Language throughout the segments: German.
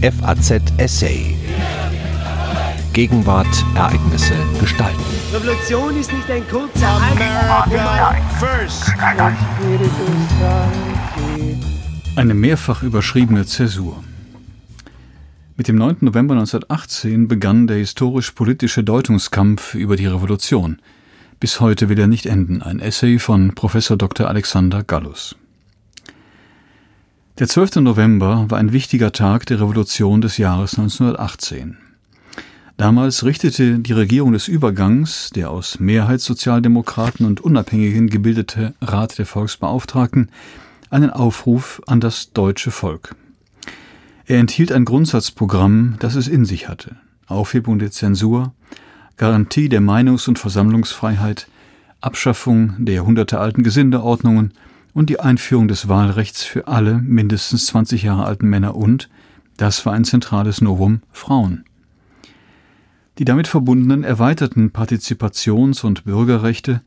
FAZ Essay. Gegenwart, Ereignisse, Gestalten. Revolution ist nicht ein kurzer first. Eine mehrfach überschriebene Zäsur. Mit dem 9. November 1918 begann der historisch-politische Deutungskampf über die Revolution. Bis heute will er nicht enden. Ein Essay von Professor Dr. Alexander Gallus. Der 12. November war ein wichtiger Tag der Revolution des Jahres 1918. Damals richtete die Regierung des Übergangs, der aus Mehrheitssozialdemokraten und Unabhängigen gebildete Rat der Volksbeauftragten, einen Aufruf an das deutsche Volk. Er enthielt ein Grundsatzprogramm, das es in sich hatte. Aufhebung der Zensur, Garantie der Meinungs- und Versammlungsfreiheit, Abschaffung der hundertealten Gesindeordnungen und die Einführung des Wahlrechts für alle mindestens 20 Jahre alten Männer und, das war ein zentrales Novum, Frauen. Die damit verbundenen erweiterten Partizipations- und Bürgerrechte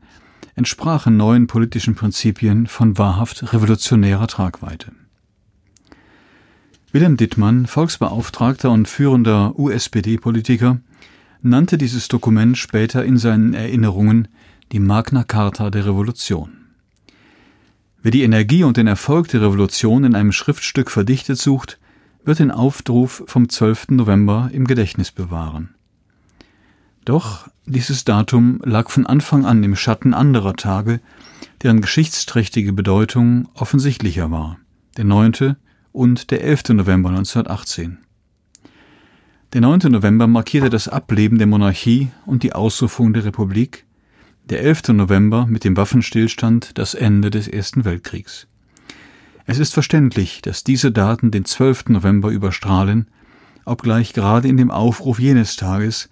entsprachen neuen politischen Prinzipien von wahrhaft revolutionärer Tragweite. Wilhelm Dittmann, Volksbeauftragter und führender USPD-Politiker, nannte dieses Dokument später in seinen Erinnerungen die Magna Carta der Revolution. Wer die Energie und den Erfolg der Revolution in einem Schriftstück verdichtet sucht, wird den Aufruf vom 12. November im Gedächtnis bewahren. Doch dieses Datum lag von Anfang an im Schatten anderer Tage, deren geschichtsträchtige Bedeutung offensichtlicher war, der 9. und der 11. November 1918. Der 9. November markierte das Ableben der Monarchie und die Ausrufung der Republik, der 11. November mit dem Waffenstillstand das Ende des Ersten Weltkriegs. Es ist verständlich, dass diese Daten den 12. November überstrahlen, obgleich gerade in dem Aufruf jenes Tages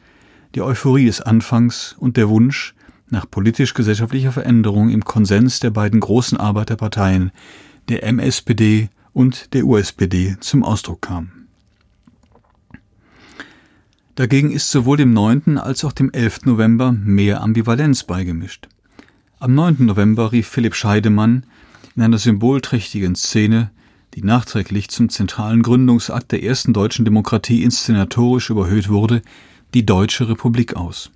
die Euphorie des Anfangs und der Wunsch nach politisch-gesellschaftlicher Veränderung im Konsens der beiden großen Arbeiterparteien, der MSPD und der USPD, zum Ausdruck kam. Dagegen ist sowohl dem 9. als auch dem 11. November mehr Ambivalenz beigemischt. Am 9. November rief Philipp Scheidemann in einer symbolträchtigen Szene, die nachträglich zum zentralen Gründungsakt der ersten deutschen Demokratie inszenatorisch überhöht wurde, die Deutsche Republik aus.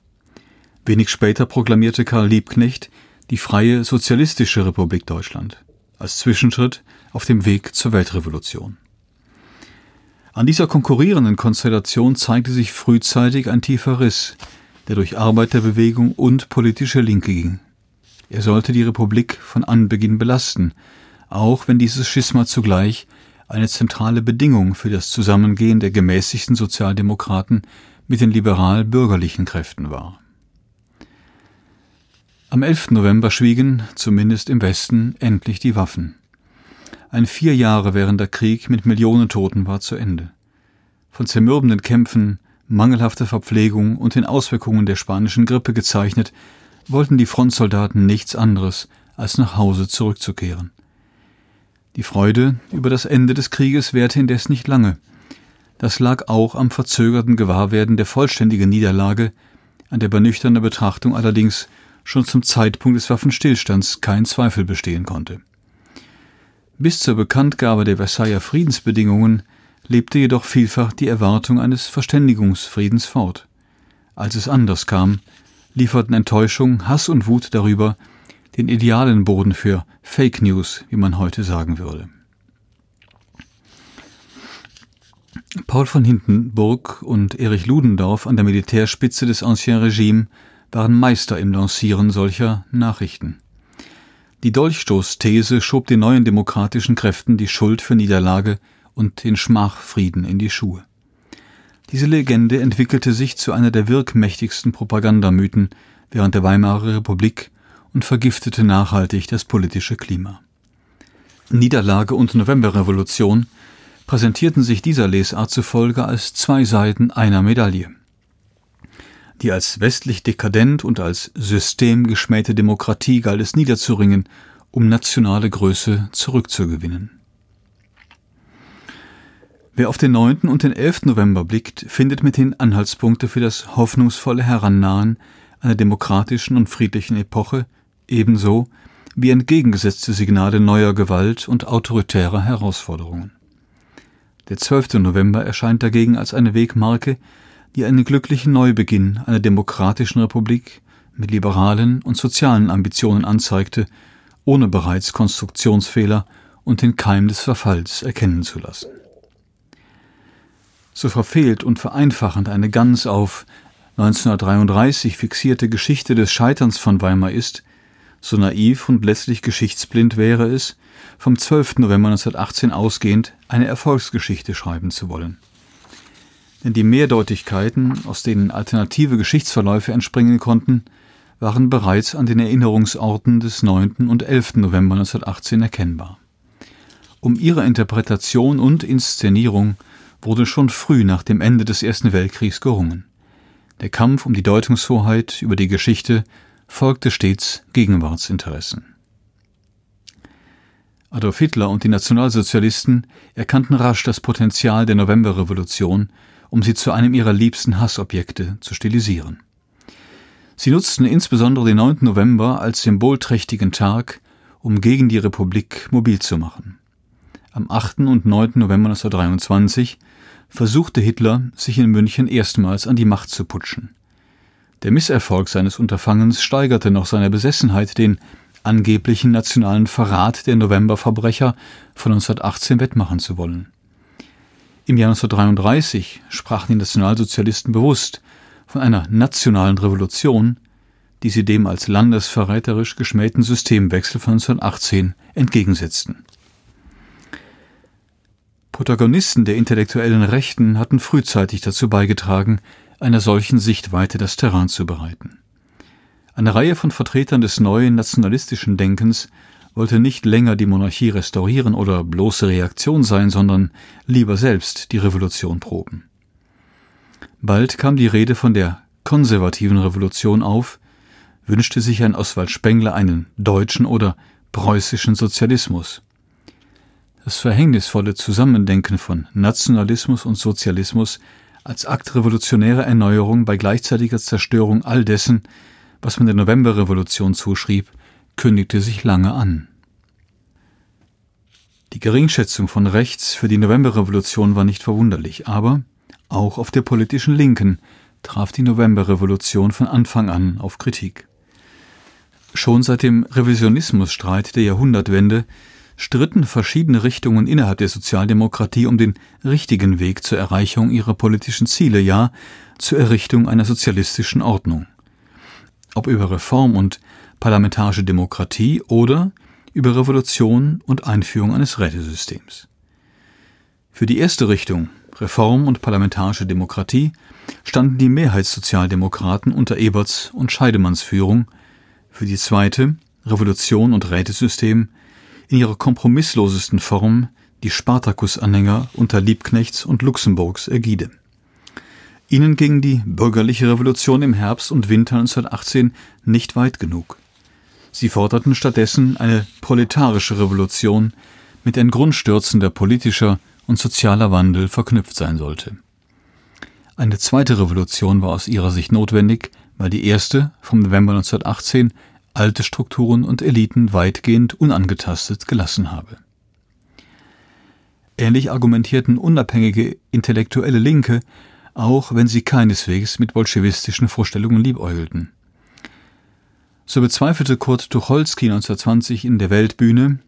Wenig später proklamierte Karl Liebknecht die Freie Sozialistische Republik Deutschland als Zwischenschritt auf dem Weg zur Weltrevolution. An dieser konkurrierenden Konstellation zeigte sich frühzeitig ein tiefer Riss, der durch Arbeiterbewegung und politische Linke ging. Er sollte die Republik von Anbeginn belasten, auch wenn dieses Schisma zugleich eine zentrale Bedingung für das Zusammengehen der gemäßigten Sozialdemokraten mit den liberal-bürgerlichen Kräften war. Am 11. November schwiegen, zumindest im Westen, endlich die Waffen. Ein vier Jahre währender Krieg mit Millionen Toten war zu Ende. Von zermürbenden Kämpfen, mangelhafter Verpflegung und den Auswirkungen der spanischen Grippe gezeichnet, wollten die Frontsoldaten nichts anderes, als nach Hause zurückzukehren. Die Freude über das Ende des Krieges währte indes nicht lange. Das lag auch am verzögerten Gewahrwerden der vollständigen Niederlage, an der bei nüchterner Betrachtung allerdings schon zum Zeitpunkt des Waffenstillstands kein Zweifel bestehen konnte. Bis zur Bekanntgabe der Versailler Friedensbedingungen lebte jedoch vielfach die Erwartung eines Verständigungsfriedens fort. Als es anders kam, lieferten Enttäuschung, Hass und Wut darüber den idealen Boden für Fake News, wie man heute sagen würde. Paul von Hindenburg und Erich Ludendorff an der Militärspitze des Ancien Regime waren Meister im Lancieren solcher Nachrichten. Die Dolchstoßthese schob den neuen demokratischen Kräften die Schuld für Niederlage und den Schmachfrieden in die Schuhe. Diese Legende entwickelte sich zu einer der wirkmächtigsten Propagandamythen während der Weimarer Republik und vergiftete nachhaltig das politische Klima. Niederlage und Novemberrevolution präsentierten sich dieser Lesart zufolge als zwei Seiten einer Medaille. Die als westlich dekadent und als systemgeschmähte Demokratie galt es niederzuringen, um nationale Größe zurückzugewinnen. Wer auf den 9. und den 11. November blickt, findet mit den Anhaltspunkte für das hoffnungsvolle Herannahen einer demokratischen und friedlichen Epoche ebenso wie entgegengesetzte Signale neuer Gewalt und autoritärer Herausforderungen. Der 12. November erscheint dagegen als eine Wegmarke, die einen glücklichen Neubeginn einer demokratischen Republik mit liberalen und sozialen Ambitionen anzeigte, ohne bereits Konstruktionsfehler und den Keim des Verfalls erkennen zu lassen. So verfehlt und vereinfachend eine ganz auf 1933 fixierte Geschichte des Scheiterns von Weimar ist, so naiv und letztlich geschichtsblind wäre es, vom 12. November 1918 ausgehend eine Erfolgsgeschichte schreiben zu wollen. Denn die Mehrdeutigkeiten, aus denen alternative Geschichtsverläufe entspringen konnten, waren bereits an den Erinnerungsorten des 9. und 11. November 1918 erkennbar. Um ihre Interpretation und Inszenierung wurde schon früh nach dem Ende des Ersten Weltkriegs gerungen. Der Kampf um die Deutungshoheit über die Geschichte folgte stets Gegenwartsinteressen. Adolf Hitler und die Nationalsozialisten erkannten rasch das Potenzial der Novemberrevolution, um sie zu einem ihrer liebsten Hassobjekte zu stilisieren. Sie nutzten insbesondere den 9. November als symbolträchtigen Tag, um gegen die Republik mobil zu machen. Am 8. und 9. November 1923 versuchte Hitler, sich in München erstmals an die Macht zu putschen. Der Misserfolg seines Unterfangens steigerte noch seine Besessenheit, den angeblichen nationalen Verrat der Novemberverbrecher von 1918 wettmachen zu wollen. Im Jahr 1933 sprachen die Nationalsozialisten bewusst von einer nationalen Revolution, die sie dem als landesverräterisch geschmähten Systemwechsel von 1918 entgegensetzten. Protagonisten der intellektuellen Rechten hatten frühzeitig dazu beigetragen, einer solchen Sichtweite das Terrain zu bereiten. Eine Reihe von Vertretern des neuen nationalistischen Denkens wollte nicht länger die Monarchie restaurieren oder bloße Reaktion sein, sondern lieber selbst die Revolution proben. Bald kam die Rede von der konservativen Revolution auf, wünschte sich ein Oswald Spengler einen deutschen oder preußischen Sozialismus. Das verhängnisvolle Zusammendenken von Nationalismus und Sozialismus als Akt revolutionärer Erneuerung bei gleichzeitiger Zerstörung all dessen, was man der Novemberrevolution zuschrieb, kündigte sich lange an. Die Geringschätzung von rechts für die Novemberrevolution war nicht verwunderlich, aber auch auf der politischen Linken traf die Novemberrevolution von Anfang an auf Kritik. Schon seit dem Revisionismusstreit der Jahrhundertwende stritten verschiedene Richtungen innerhalb der Sozialdemokratie um den richtigen Weg zur Erreichung ihrer politischen Ziele, ja zur Errichtung einer sozialistischen Ordnung. Ob über Reform und parlamentarische Demokratie oder über Revolution und Einführung eines Rätesystems. Für die erste Richtung, Reform und parlamentarische Demokratie, standen die Mehrheitssozialdemokraten unter Eberts und Scheidemanns Führung, für die zweite, Revolution und Rätesystem, in ihrer kompromisslosesten Form die Spartakus-Anhänger unter Liebknechts und Luxemburgs Ägide. Ihnen ging die bürgerliche Revolution im Herbst und Winter 1918 nicht weit genug. Sie forderten stattdessen eine proletarische Revolution, mit der grundstürzender politischer und sozialer Wandel verknüpft sein sollte. Eine zweite Revolution war aus ihrer Sicht notwendig, weil die erste vom November 1918 alte Strukturen und Eliten weitgehend unangetastet gelassen habe. Ähnlich argumentierten unabhängige intellektuelle Linke, auch wenn sie keineswegs mit bolschewistischen Vorstellungen liebäugelten. So bezweifelte Kurt Tucholsky 1920 in der Weltbühne,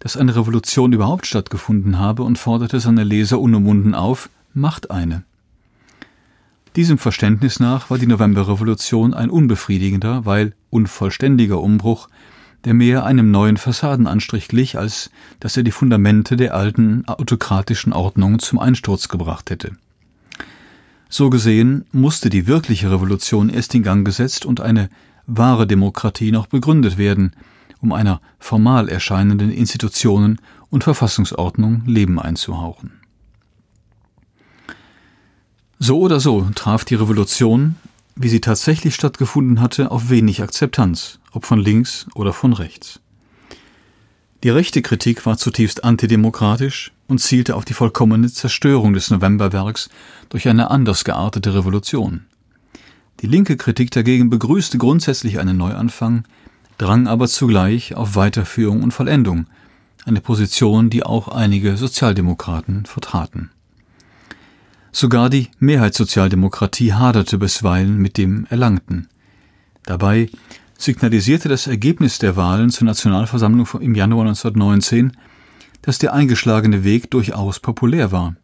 dass eine Revolution überhaupt stattgefunden habe und forderte seine Leser unumwunden auf, macht eine. Diesem Verständnis nach war die Novemberrevolution ein unbefriedigender, weil unvollständiger Umbruch, der mehr einem neuen Fassadenanstrich glich, als dass er die Fundamente der alten autokratischen Ordnung zum Einsturz gebracht hätte. So gesehen musste die wirkliche Revolution erst in Gang gesetzt und eine wahre Demokratie noch begründet werden, um einer formal erscheinenden Institutionen und Verfassungsordnung Leben einzuhauchen. So oder so traf die Revolution, wie sie tatsächlich stattgefunden hatte, auf wenig Akzeptanz, ob von links oder von rechts. Die rechte Kritik war zutiefst antidemokratisch und zielte auf die vollkommene Zerstörung des Novemberwerks durch eine anders geartete Revolution. Die linke Kritik dagegen begrüßte grundsätzlich einen Neuanfang, drang aber zugleich auf Weiterführung und Vollendung, eine Position, die auch einige Sozialdemokraten vertraten Sogar die Mehrheitssozialdemokratie haderte bisweilen mit dem Erlangten. Dabei signalisierte das Ergebnis der Wahlen zur Nationalversammlung im Januar 1919, dass der eingeschlagene Weg durchaus populär war.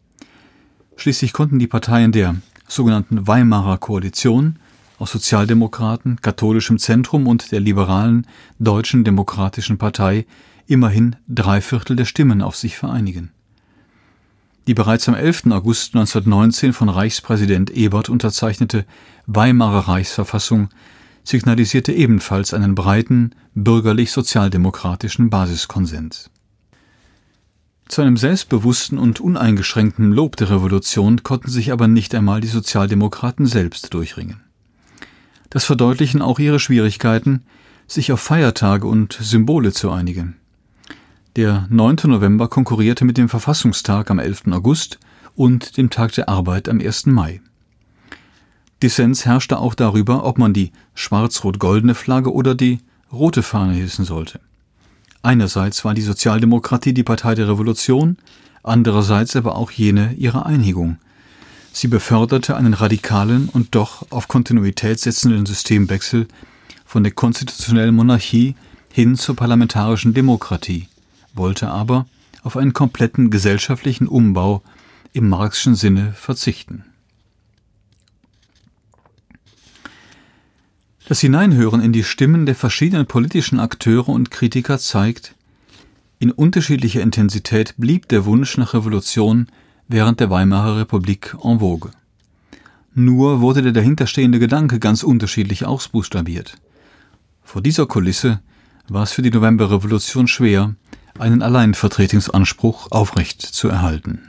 Schließlich konnten die Parteien der sogenannten Weimarer Koalition aus Sozialdemokraten, katholischem Zentrum und der liberalen Deutschen Demokratischen Partei immerhin drei Viertel der Stimmen auf sich vereinigen. Die bereits am 11. August 1919 von Reichspräsident Ebert unterzeichnete Weimarer Reichsverfassung signalisierte ebenfalls einen breiten bürgerlich-sozialdemokratischen Basiskonsens. Zu einem selbstbewussten und uneingeschränkten Lob der Revolution konnten sich aber nicht einmal die Sozialdemokraten selbst durchringen. Das verdeutlichen auch ihre Schwierigkeiten, sich auf Feiertage und Symbole zu einigen. Der 9. November konkurrierte mit dem Verfassungstag am 11. August und dem Tag der Arbeit am 1. Mai. Dissens herrschte auch darüber, ob man die schwarz-rot-goldene Flagge oder die rote Fahne hissen sollte. Einerseits war die Sozialdemokratie die Partei der Revolution, andererseits aber auch jene ihrer Einigung. Sie beförderte einen radikalen und doch auf Kontinuität setzenden Systemwechsel von der konstitutionellen Monarchie hin zur parlamentarischen Demokratie, wollte aber auf einen kompletten gesellschaftlichen Umbau im marxischen Sinne verzichten. Das Hineinhören in die Stimmen der verschiedenen politischen Akteure und Kritiker zeigt, in unterschiedlicher Intensität blieb der Wunsch nach Revolution während der Weimarer Republik en vogue. Nur wurde der dahinterstehende Gedanke ganz unterschiedlich ausbuchstabiert. Vor dieser Kulisse war es für die Novemberrevolution schwer, einen Alleinvertretungsanspruch aufrecht zu erhalten.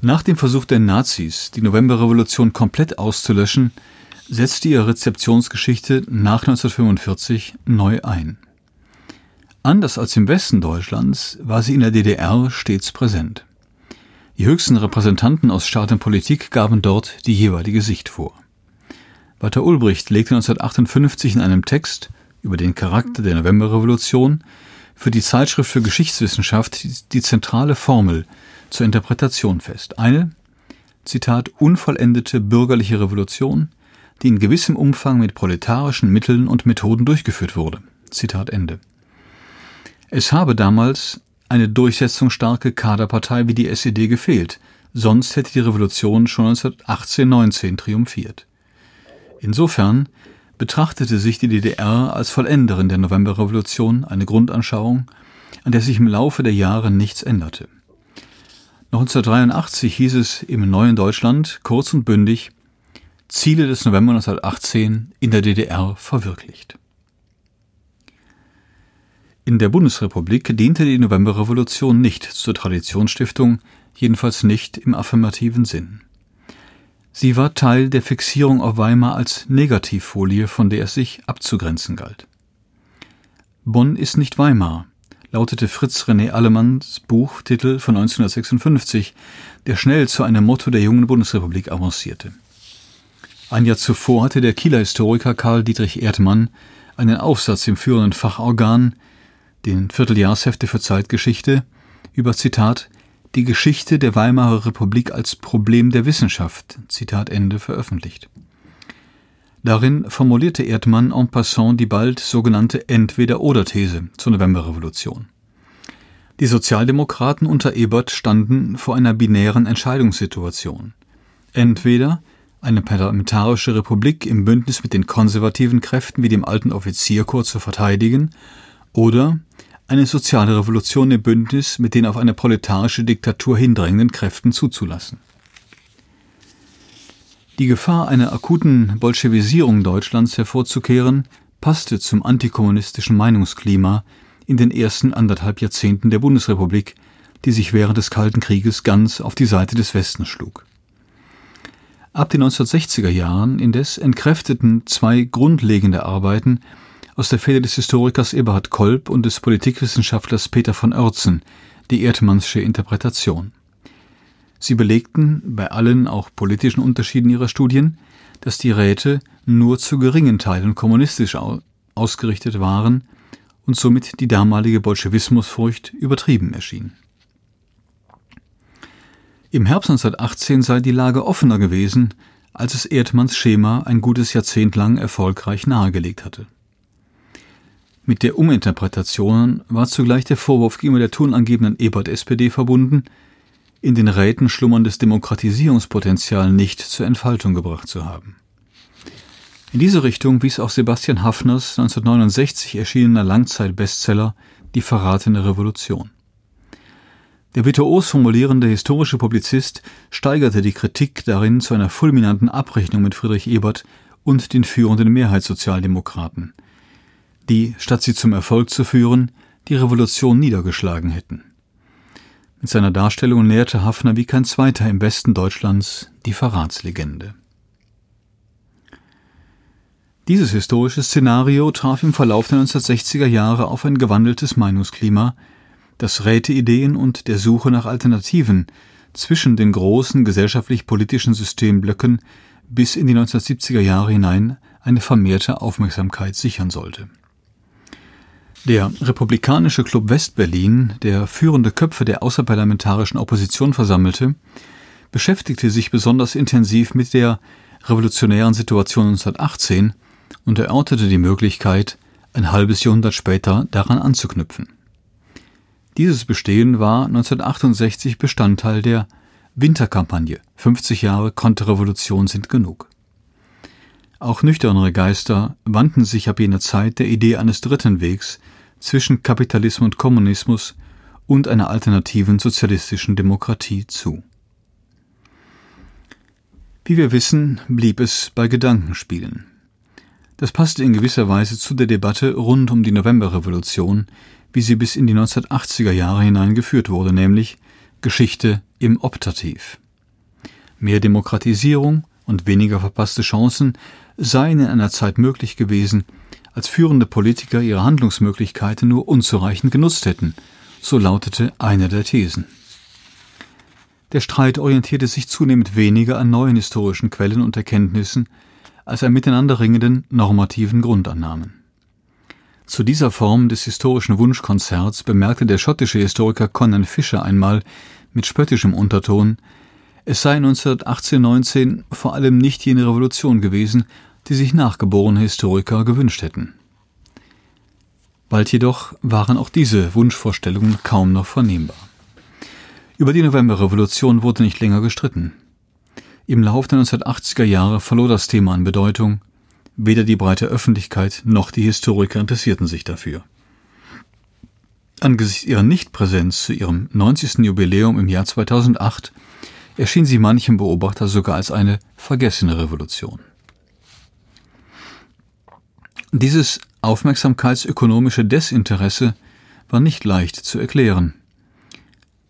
Nach dem Versuch der Nazis, die Novemberrevolution komplett auszulöschen, setzte ihre Rezeptionsgeschichte nach 1945 neu ein. Anders als im Westen Deutschlands war sie in der DDR stets präsent. Die höchsten Repräsentanten aus Staat und Politik gaben dort die jeweilige Sicht vor. Walter Ulbricht legte 1958 in einem Text über den Charakter der Novemberrevolution für die Zeitschrift für Geschichtswissenschaft die, zentrale Formel zur Interpretation fest. Eine, Zitat, unvollendete bürgerliche Revolution, die in gewissem Umfang mit proletarischen Mitteln und Methoden durchgeführt wurde. Zitat Ende. Es habe damals eine durchsetzungsstarke Kaderpartei wie die SED gefehlt, sonst hätte die Revolution schon 1918-19 triumphiert. Insofern betrachtete sich die DDR als Vollenderin der Novemberrevolution, eine Grundanschauung, an der sich im Laufe der Jahre nichts änderte. 1983 hieß es im neuen Deutschland kurz und bündig Ziele des November 1918 in der DDR verwirklicht. In der Bundesrepublik diente die Novemberrevolution nicht zur Traditionsstiftung, jedenfalls nicht im affirmativen Sinn. Sie war Teil der Fixierung auf Weimar als Negativfolie, von der es sich abzugrenzen galt. Bonn ist nicht Weimar, lautete Fritz René Allemanns Buchtitel von 1956, der schnell zu einem Motto der jungen Bundesrepublik avancierte. Ein Jahr zuvor hatte der Kieler Historiker Karl Dietrich Erdmann einen Aufsatz im führenden Fachorgan, den Vierteljahrshefte für Zeitgeschichte, über Zitat die Geschichte der Weimarer Republik als Problem der Wissenschaft Zitat Ende veröffentlicht. Darin formulierte Erdmann en passant die bald sogenannte Entweder-Oder-These zur Novemberrevolution. Die Sozialdemokraten unter Ebert standen vor einer binären Entscheidungssituation. Entweder eine parlamentarische Republik im Bündnis mit den konservativen Kräften wie dem alten Offizierkorps zu verteidigen oder eine soziale Revolution im Bündnis mit den auf eine proletarische Diktatur hindrängenden Kräften zuzulassen. Die Gefahr einer akuten Bolschewisierung Deutschlands hervorzukehren, passte zum antikommunistischen Meinungsklima in den ersten anderthalb Jahrzehnten der Bundesrepublik, die sich während des Kalten Krieges ganz auf die Seite des Westens schlug. Ab den 1960er Jahren indes entkräfteten zwei grundlegende Arbeiten aus der Feder des Historikers Eberhard Kolb und des Politikwissenschaftlers Peter von Oertzen die Erdmannsche Interpretation. Sie belegten bei allen auch politischen Unterschieden ihrer Studien, dass die Räte nur zu geringen Teilen kommunistisch ausgerichtet waren und somit die damalige Bolschewismusfurcht übertrieben erschien. Im Herbst 1918 sei die Lage offener gewesen, als es Erdmanns Schema ein gutes Jahrzehnt lang erfolgreich nahegelegt hatte. Mit der Uminterpretation war zugleich der Vorwurf gegenüber der tonangebenden Ebert-SPD verbunden, in den Räten schlummerndes Demokratisierungspotenzial nicht zur Entfaltung gebracht zu haben. In diese Richtung wies auch Sebastian Haffners 1969 erschienener Langzeitbestseller Die verratene Revolution. Der virtuos formulierende historische Publizist steigerte die Kritik darin zu einer fulminanten Abrechnung mit Friedrich Ebert und den führenden Mehrheitssozialdemokraten, die, statt sie zum Erfolg zu führen, die Revolution niedergeschlagen hätten. Mit seiner Darstellung näherte Hafner wie kein zweiter im Westen Deutschlands die Verratslegende. Dieses historische Szenario traf im Verlauf der 1960er Jahre auf ein gewandeltes Meinungsklima, das Räteideen und der Suche nach Alternativen zwischen den großen gesellschaftlich-politischen Systemblöcken bis in die 1970er Jahre hinein eine vermehrte Aufmerksamkeit sichern sollte. Der Republikanische Club West-Berlin, der führende Köpfe der außerparlamentarischen Opposition versammelte, beschäftigte sich besonders intensiv mit der revolutionären Situation 1918 und erörterte die Möglichkeit, ein halbes Jahrhundert später daran anzuknüpfen. Dieses Bestehen war 1968 Bestandteil der Winterkampagne 50 Jahre Konterrevolution sind genug. Auch nüchternere Geister wandten sich ab jener Zeit der Idee eines dritten Wegs zwischen Kapitalismus und Kommunismus und einer alternativen sozialistischen Demokratie zu. Wie wir wissen, blieb es bei Gedankenspielen. Das passte in gewisser Weise zu der Debatte rund um die Novemberrevolution, wie sie bis in die 1980er Jahre hinein geführt wurde, nämlich Geschichte im Optativ. Mehr Demokratisierung und weniger verpasste Chancen seien in einer Zeit möglich gewesen, als führende Politiker ihre Handlungsmöglichkeiten nur unzureichend genutzt hätten, so lautete eine der Thesen. Der Streit orientierte sich zunehmend weniger an neuen historischen Quellen und Erkenntnissen als an miteinander ringenden normativen Grundannahmen. Zu dieser Form des historischen Wunschkonzerts bemerkte der schottische Historiker Conan Fisher einmal mit spöttischem Unterton, es sei 1918-19 vor allem nicht jene Revolution gewesen, die sich nachgeborene Historiker gewünscht hätten. Bald jedoch waren auch diese Wunschvorstellungen kaum noch vernehmbar. Über die Novemberrevolution wurde nicht länger gestritten. Im Lauf der 1980er Jahre verlor das Thema an Bedeutung, Weder die breite Öffentlichkeit noch die Historiker interessierten sich dafür. Angesichts ihrer Nichtpräsenz zu ihrem 90. Jubiläum im Jahr 2008 erschien sie manchem Beobachter sogar als eine vergessene Revolution. Dieses aufmerksamkeitsökonomische Desinteresse war nicht leicht zu erklären.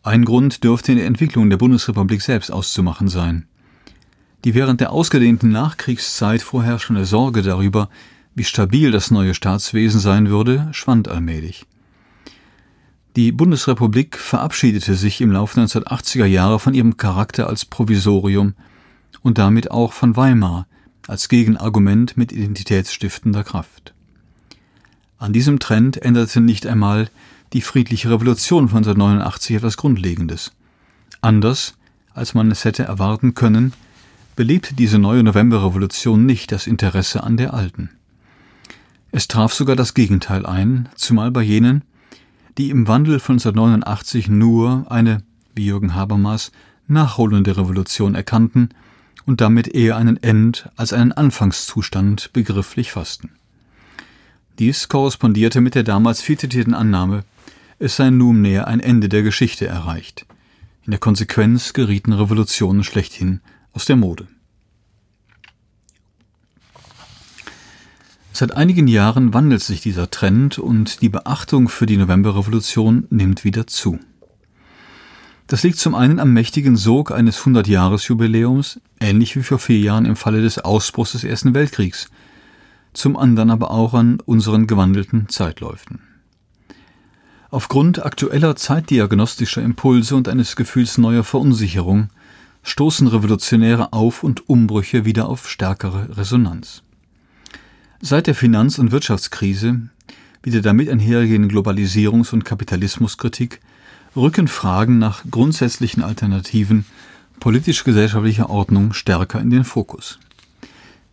Ein Grund dürfte in der Entwicklung der Bundesrepublik selbst auszumachen sein. Die während der ausgedehnten Nachkriegszeit vorherrschende Sorge darüber, wie stabil das neue Staatswesen sein würde, schwand allmählich. Die Bundesrepublik verabschiedete sich im Laufe der 1980er Jahre von ihrem Charakter als Provisorium und damit auch von Weimar als Gegenargument mit identitätsstiftender Kraft. An diesem Trend änderte nicht einmal die friedliche Revolution von 1989 etwas Grundlegendes. Anders, als man es hätte erwarten können, belebte diese neue Novemberrevolution nicht das Interesse an der alten. Es traf sogar das Gegenteil ein, zumal bei jenen, die im Wandel von 1989 nur eine, wie Jürgen Habermas, nachholende Revolution erkannten und damit eher einen End- als einen Anfangszustand begrifflich fassten. Dies korrespondierte mit der damals viel zitierten Annahme, es sei nunmehr ein Ende der Geschichte erreicht. In der Konsequenz gerieten Revolutionen schlechthin aus der Mode. Seit einigen Jahren wandelt sich dieser Trend und die Beachtung für die Novemberrevolution nimmt wieder zu. Das liegt zum einen am mächtigen Sog eines 100-Jahres-Jubiläums, ähnlich wie vor vier Jahren im Falle des Ausbruchs des Ersten Weltkriegs, zum anderen aber auch an unseren gewandelten Zeitläufen. Aufgrund aktueller zeitdiagnostischer Impulse und eines Gefühls neuer Verunsicherung stoßen revolutionäre Auf- und Umbrüche wieder auf stärkere Resonanz. Seit der Finanz- und Wirtschaftskrise, wie der damit einhergehenden Globalisierungs- und Kapitalismuskritik, rücken Fragen nach grundsätzlichen Alternativen politisch-gesellschaftlicher Ordnung stärker in den Fokus.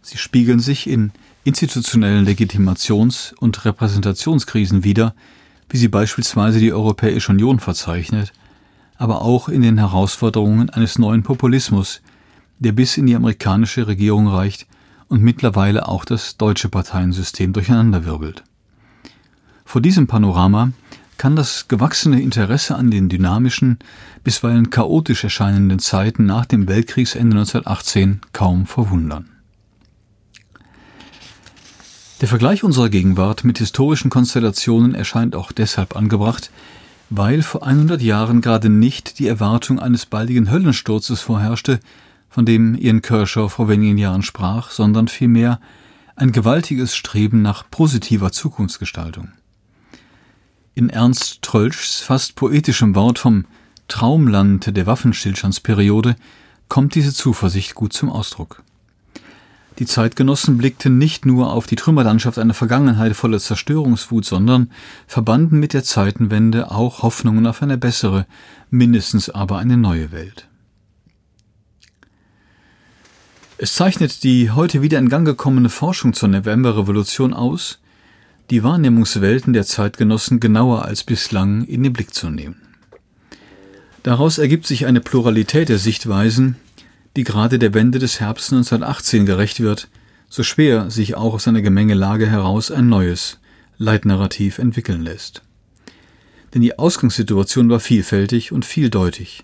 Sie spiegeln sich in institutionellen Legitimations- und Repräsentationskrisen wider, wie sie beispielsweise die Europäische Union verzeichnet, aber auch in den Herausforderungen eines neuen Populismus, der bis in die amerikanische Regierung reicht und mittlerweile auch das deutsche Parteiensystem durcheinanderwirbelt. Vor diesem Panorama kann das gewachsene Interesse an den dynamischen, bisweilen chaotisch erscheinenden Zeiten nach dem Weltkriegsende 1918 kaum verwundern. Der Vergleich unserer Gegenwart mit historischen Konstellationen erscheint auch deshalb angebracht, weil vor 100 Jahren gerade nicht die Erwartung eines baldigen Höllensturzes vorherrschte, von dem Ian Kershaw vor wenigen Jahren sprach, sondern vielmehr ein gewaltiges Streben nach positiver Zukunftsgestaltung. In Ernst Trölschs fast poetischem Wort vom Traumland der Waffenstillstandsperiode kommt diese Zuversicht gut zum Ausdruck. Die Zeitgenossen blickten nicht nur auf die Trümmerlandschaft einer Vergangenheit voller Zerstörungswut, sondern verbanden mit der Zeitenwende auch Hoffnungen auf eine bessere, mindestens aber eine neue Welt. Es zeichnet die heute wieder in Gang gekommene Forschung zur Novemberrevolution aus, die Wahrnehmungswelten der Zeitgenossen genauer als bislang in den Blick zu nehmen. Daraus ergibt sich eine Pluralität der Sichtweisen, die gerade der Wende des Herbst 1918 gerecht wird, so schwer sich auch aus einer Gemengelage heraus ein neues Leitnarrativ entwickeln lässt. Denn die Ausgangssituation war vielfältig und vieldeutig.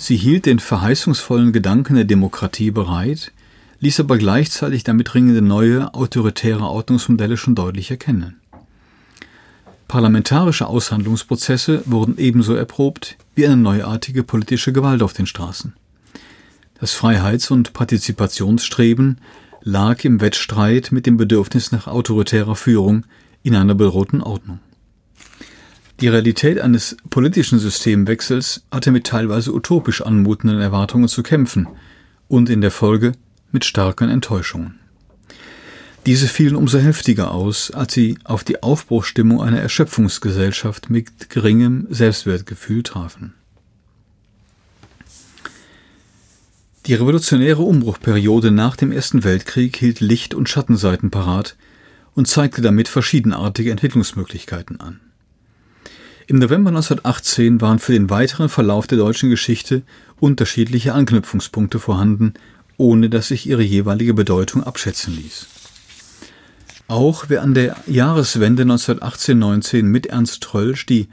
Sie hielt den verheißungsvollen Gedanken der Demokratie bereit, ließ aber gleichzeitig damit dringende neue autoritäre Ordnungsmodelle schon deutlich erkennen. Parlamentarische Aushandlungsprozesse wurden ebenso erprobt wie eine neuartige politische Gewalt auf den Straßen. Das Freiheits- und Partizipationsstreben lag im Wettstreit mit dem Bedürfnis nach autoritärer Führung in einer bedrohten Ordnung. Die Realität eines politischen Systemwechsels hatte mit teilweise utopisch anmutenden Erwartungen zu kämpfen und in der Folge mit starken Enttäuschungen. Diese fielen umso heftiger aus, als sie auf die Aufbruchstimmung einer Erschöpfungsgesellschaft mit geringem Selbstwertgefühl trafen. Die revolutionäre Umbruchperiode nach dem Ersten Weltkrieg hielt Licht- und Schattenseiten parat und zeigte damit verschiedenartige Entwicklungsmöglichkeiten an. Im November 1918 waren für den weiteren Verlauf der deutschen Geschichte unterschiedliche Anknüpfungspunkte vorhanden, ohne dass sich ihre jeweilige Bedeutung abschätzen ließ. Auch wer an der Jahreswende 1918-19 mit Ernst Trölsch die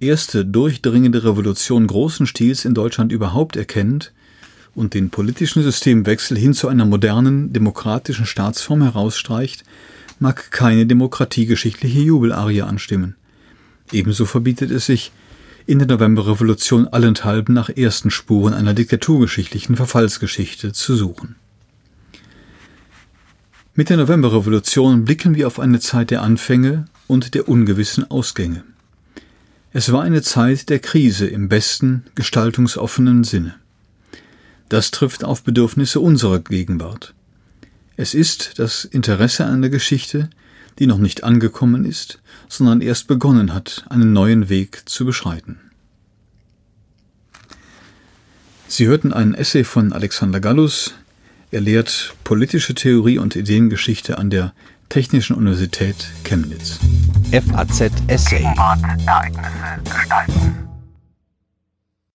erste durchdringende Revolution großen Stils in Deutschland überhaupt erkennt und den politischen Systemwechsel hin zu einer modernen, demokratischen Staatsform herausstreicht, mag keine demokratiegeschichtliche Jubelarie anstimmen. Ebenso verbietet es sich, in der Novemberrevolution allenthalben nach ersten Spuren einer diktaturgeschichtlichen Verfallsgeschichte zu suchen. Mit der Novemberrevolution blicken wir auf eine Zeit der Anfänge und der ungewissen Ausgänge. Es war eine Zeit der Krise im besten, gestaltungsoffenen Sinne. Das trifft auf Bedürfnisse unserer Gegenwart. Es ist das Interesse an der Geschichte, die noch nicht angekommen ist, sondern erst begonnen hat, einen neuen Weg zu beschreiten. Sie hörten einen Essay von Alexander Gallus. Er lehrt politische Theorie und Ideengeschichte an der Technischen Universität Chemnitz. FAZ Essay. Ereignisse gestalten.